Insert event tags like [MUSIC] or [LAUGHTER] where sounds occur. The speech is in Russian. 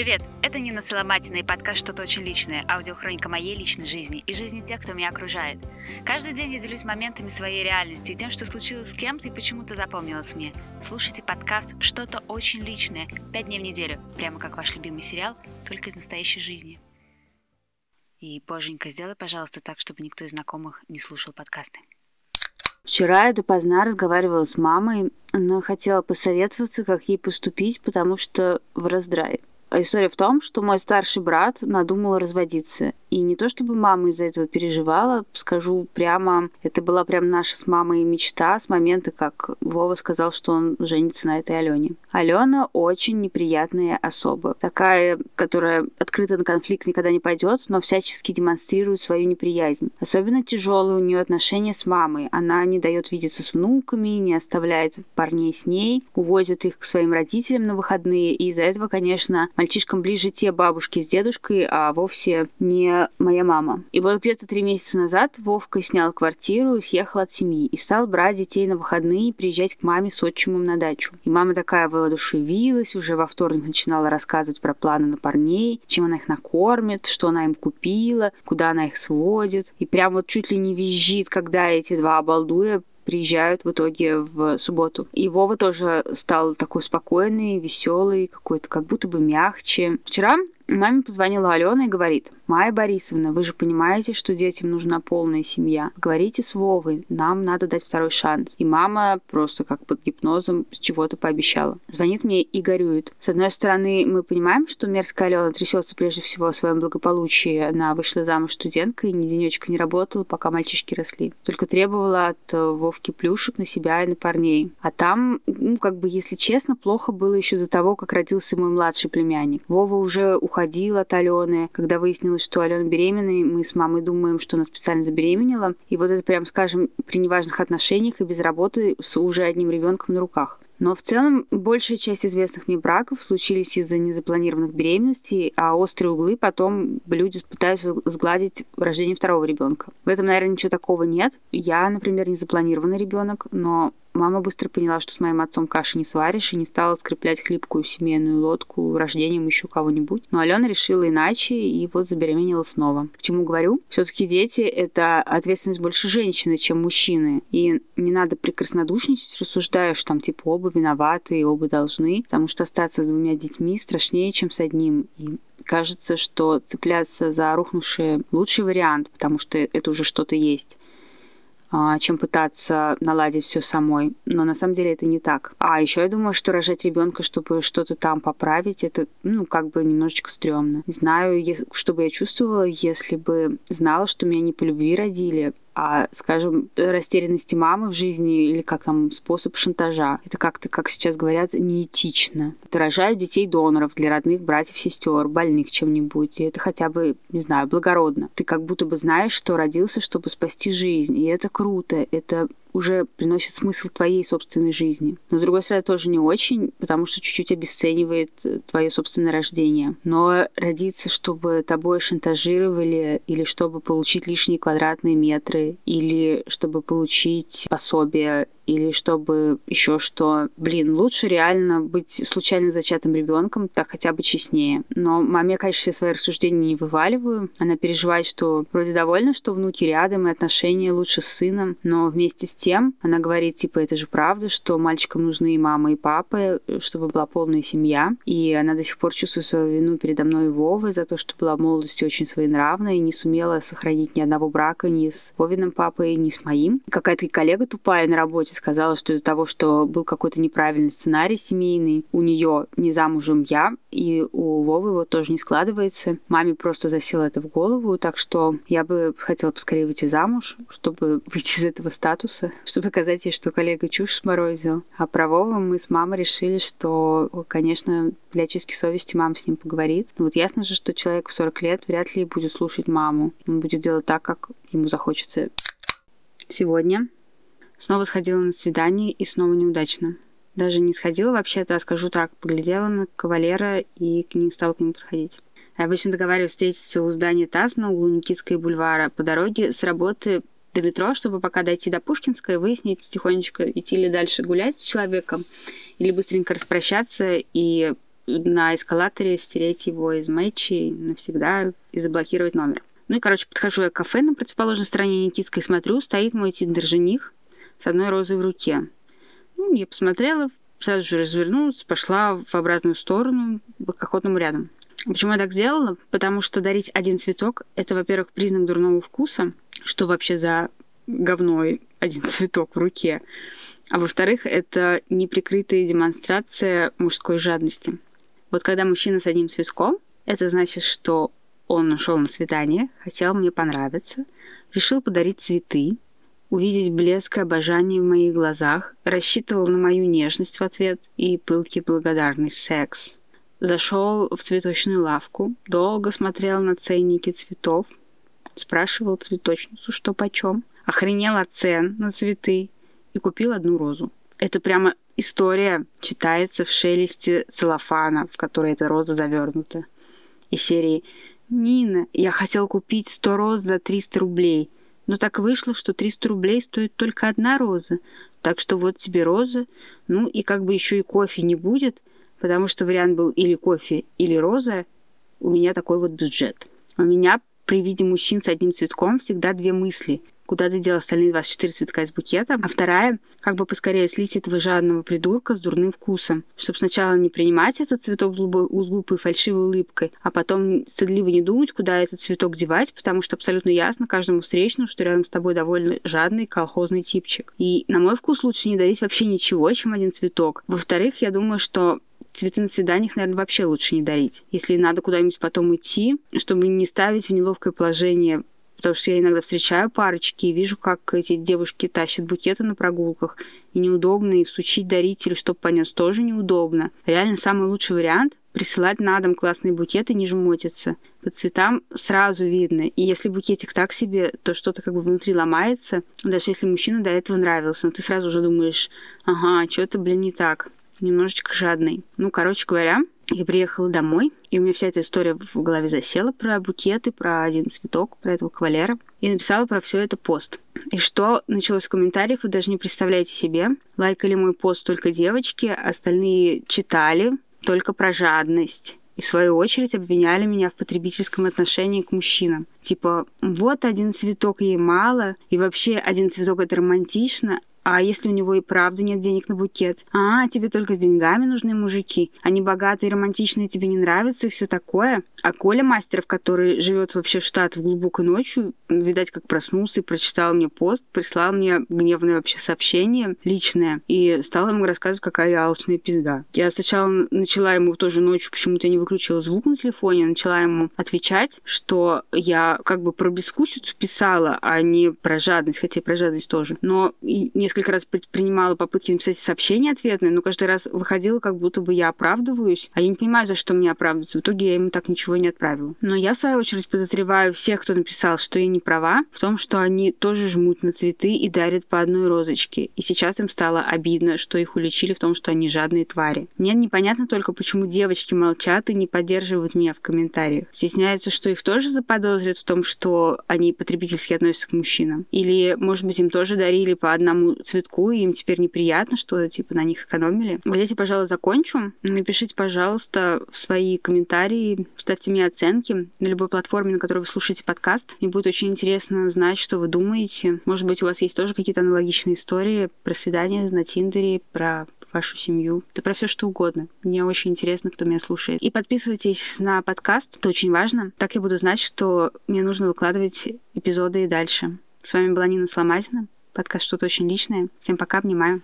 Привет! Это Нина Соломатина и подкаст «Что-то очень личное», аудиохроника моей личной жизни и жизни тех, кто меня окружает. Каждый день я делюсь моментами своей реальности и тем, что случилось с кем-то и почему-то запомнилось мне. Слушайте подкаст «Что-то очень личное» пять дней в неделю, прямо как ваш любимый сериал, только из настоящей жизни. И, боженька, сделай, пожалуйста, так, чтобы никто из знакомых не слушал подкасты. Вчера я допоздна разговаривала с мамой. Она хотела посоветоваться, как ей поступить, потому что в раздрае. А история в том, что мой старший брат надумал разводиться. И не то чтобы мама из-за этого переживала, скажу прямо, это была прям наша с мамой мечта с момента, как Вова сказал, что он женится на этой Алене. Алена очень неприятная особа. Такая, которая открыто на конфликт никогда не пойдет, но всячески демонстрирует свою неприязнь. Особенно тяжелые у нее отношения с мамой. Она не дает видеться с внуками, не оставляет парней с ней, увозит их к своим родителям на выходные. И из-за этого, конечно, мальчишкам ближе те бабушки с дедушкой, а вовсе не моя мама. И вот где-то три месяца назад Вовка снял квартиру, съехал от семьи и стал брать детей на выходные и приезжать к маме с отчимом на дачу. И мама такая воодушевилась, уже во вторник начинала рассказывать про планы на парней, чем она их накормит, что она им купила, куда она их сводит. И прям вот чуть ли не визжит, когда эти два обалдуя приезжают в итоге в субботу. И Вова тоже стал такой спокойный, веселый, какой-то как будто бы мягче. Вчера Маме позвонила Алена и говорит, «Майя Борисовна, вы же понимаете, что детям нужна полная семья. Говорите с Вовой, нам надо дать второй шанс». И мама просто как под гипнозом чего-то пообещала. Звонит мне и горюет. С одной стороны, мы понимаем, что мерзкая Алена трясется прежде всего о своем благополучии. Она вышла замуж студенткой, ни денечка не работала, пока мальчишки росли. Только требовала от Вовки плюшек на себя и на парней. А там, ну, как бы, если честно, плохо было еще до того, как родился мой младший племянник. Вова уже уходил уходил от Алены. Когда выяснилось, что Алена беременна, мы с мамой думаем, что она специально забеременела. И вот это, прям скажем, при неважных отношениях и без работы с уже одним ребенком на руках. Но в целом большая часть известных мне браков случились из-за незапланированных беременностей, а острые углы потом люди пытаются сгладить рождение второго ребенка. В этом, наверное, ничего такого нет. Я, например, незапланированный ребенок, но Мама быстро поняла, что с моим отцом каши не сваришь, и не стала скреплять хлипкую семейную лодку рождением еще кого-нибудь. Но Алена решила иначе, и вот забеременела снова. К чему говорю? Все-таки дети — это ответственность больше женщины, чем мужчины. И не надо прекраснодушничать, рассуждая, что там типа оба виноваты и оба должны, потому что остаться с двумя детьми страшнее, чем с одним. И кажется, что цепляться за рухнувшее лучший вариант, потому что это уже что-то есть. А, чем пытаться наладить все самой. Но на самом деле это не так. А еще я думаю, что рожать ребенка, чтобы что-то там поправить, это, ну, как бы немножечко стрёмно. Не знаю, что бы я чувствовала, если бы знала, что меня не по любви родили, а, скажем, растерянности мамы в жизни или как там способ шантажа. Это как-то, как сейчас говорят, неэтично. Рожают детей доноров для родных братьев, сестер, больных чем-нибудь. И это хотя бы, не знаю, благородно. Ты как будто бы знаешь, что родился, чтобы спасти жизнь. И это круто. Это уже приносит смысл твоей собственной жизни. Но, с другой стороны, тоже не очень, потому что чуть-чуть обесценивает э, твое собственное рождение. Но родиться, чтобы тобой шантажировали, или чтобы получить лишние квадратные метры, или чтобы получить пособие, или чтобы еще что. Блин, лучше реально быть случайно зачатым ребенком, так хотя бы честнее. Но маме, конечно, все свои рассуждения не вываливаю. Она переживает, что вроде довольна, что внуки рядом, и отношения лучше с сыном, но вместе с тем она говорит, типа, это же правда, что мальчикам нужны и мама, и папа, чтобы была полная семья. И она до сих пор чувствует свою вину передо мной и Вовой за то, что была в молодости очень своенравна и не сумела сохранить ни одного брака ни с Вовиным папой, ни с моим. Какая-то коллега тупая на работе сказала, что из-за того, что был какой-то неправильный сценарий семейный, у нее не замужем я, и у Вовы его тоже не складывается. Маме просто засела это в голову, так что я бы хотела поскорее выйти замуж, чтобы [LAUGHS] выйти из этого статуса, чтобы показать ей, что коллега чушь сморозил. А про Вову мы с мамой решили, что, конечно, для чистки совести мама с ним поговорит. Но вот ясно же, что человек в 40 лет вряд ли будет слушать маму. Он будет делать так, как ему захочется. Сегодня Снова сходила на свидание и снова неудачно. Даже не сходила вообще-то, а скажу так, поглядела на кавалера и не стала к нему подходить. Я обычно договариваюсь встретиться у здания ТАСС на углу Никитской бульвара по дороге с работы до метро, чтобы пока дойти до Пушкинской, выяснить тихонечко, идти ли дальше гулять с человеком, или быстренько распрощаться и на эскалаторе стереть его из матчей навсегда и заблокировать номер. Ну и, короче, подхожу я к кафе на противоположной стороне Никитской, смотрю, стоит мой тиндер-жених с одной розой в руке. Ну, я посмотрела, сразу же развернулась, пошла в обратную сторону, к охотному рядом. Почему я так сделала? Потому что дарить один цветок – это, во-первых, признак дурного вкуса, что вообще за говно один [LAUGHS] цветок в руке. А во-вторых, это неприкрытая демонстрация мужской жадности. Вот когда мужчина с одним цветком, это значит, что он ушел на свидание, хотел мне понравиться, решил подарить цветы, увидеть блеск и обожание в моих глазах, рассчитывал на мою нежность в ответ и пылкий благодарный секс. Зашел в цветочную лавку, долго смотрел на ценники цветов, спрашивал цветочницу, что почем, охренел от цен на цветы и купил одну розу. Это прямо история читается в шелесте целлофана, в которой эта роза завернута. Из серии «Нина, я хотел купить 100 роз за 300 рублей, но так вышло, что 300 рублей стоит только одна роза, так что вот тебе роза, ну и как бы еще и кофе не будет, потому что вариант был или кофе, или роза, у меня такой вот бюджет. У меня при виде мужчин с одним цветком всегда две мысли куда ты дел остальные 24 цветка из букета, а вторая, как бы поскорее слить этого жадного придурка с дурным вкусом, чтобы сначала не принимать этот цветок с глупой фальшивой улыбкой, а потом стыдливо не думать, куда этот цветок девать, потому что абсолютно ясно каждому встречному, что рядом с тобой довольно жадный колхозный типчик. И на мой вкус лучше не дарить вообще ничего, чем один цветок. Во-вторых, я думаю, что цветы на свиданиях, наверное, вообще лучше не дарить. Если надо куда-нибудь потом идти, чтобы не ставить в неловкое положение потому что я иногда встречаю парочки и вижу, как эти девушки тащат букеты на прогулках, и неудобно, и всучить дарителю, чтобы понес, тоже неудобно. Реально самый лучший вариант присылать на дом классные букеты, не жмотиться. По цветам сразу видно. И если букетик так себе, то что-то как бы внутри ломается, даже если мужчина до этого нравился, но ты сразу уже думаешь, ага, что-то, блин, не так. Немножечко жадный. Ну, короче говоря, я приехала домой, и у меня вся эта история в голове засела про букеты, про один цветок, про этого кавалера. И написала про все это пост. И что началось в комментариях, вы даже не представляете себе. Лайкали мой пост только девочки, остальные читали только про жадность. И в свою очередь обвиняли меня в потребительском отношении к мужчинам. Типа, вот один цветок ей мало, и вообще один цветок это романтично, а если у него и правда нет денег на букет? А, тебе только с деньгами нужны мужики. Они богатые, романтичные, тебе не нравятся и все такое. А Коля Мастеров, который живет вообще в штат в глубокой ночью, видать, как проснулся и прочитал мне пост, прислал мне гневное вообще сообщение личное и стал ему рассказывать, какая я алчная пизда. Я сначала начала ему тоже ночью, почему-то не выключила звук на телефоне, начала ему отвечать, что я как бы про бескусицу писала, а не про жадность, хотя про жадность тоже. Но не несколько раз предпринимала попытки написать сообщение ответное, но каждый раз выходила, как будто бы я оправдываюсь, а я не понимаю, за что мне оправдываться. В итоге я ему так ничего не отправила. Но я, в свою очередь, подозреваю всех, кто написал, что я не права, в том, что они тоже жмут на цветы и дарят по одной розочке. И сейчас им стало обидно, что их уличили в том, что они жадные твари. Мне непонятно только, почему девочки молчат и не поддерживают меня в комментариях. Стесняются, что их тоже заподозрят в том, что они потребительски относятся к мужчинам. Или, может быть, им тоже дарили по одному цветку, и им теперь неприятно, что типа на них экономили. Вот здесь я, пожалуй, закончу. Напишите, пожалуйста, свои комментарии, ставьте мне оценки на любой платформе, на которой вы слушаете подкаст. Мне будет очень интересно знать, что вы думаете. Может быть, у вас есть тоже какие-то аналогичные истории про свидания на Тиндере, про вашу семью, да про все что угодно. Мне очень интересно, кто меня слушает. И подписывайтесь на подкаст, это очень важно. Так я буду знать, что мне нужно выкладывать эпизоды и дальше. С вами была Нина Сломатина подкаст «Что-то очень личное». Всем пока, обнимаю.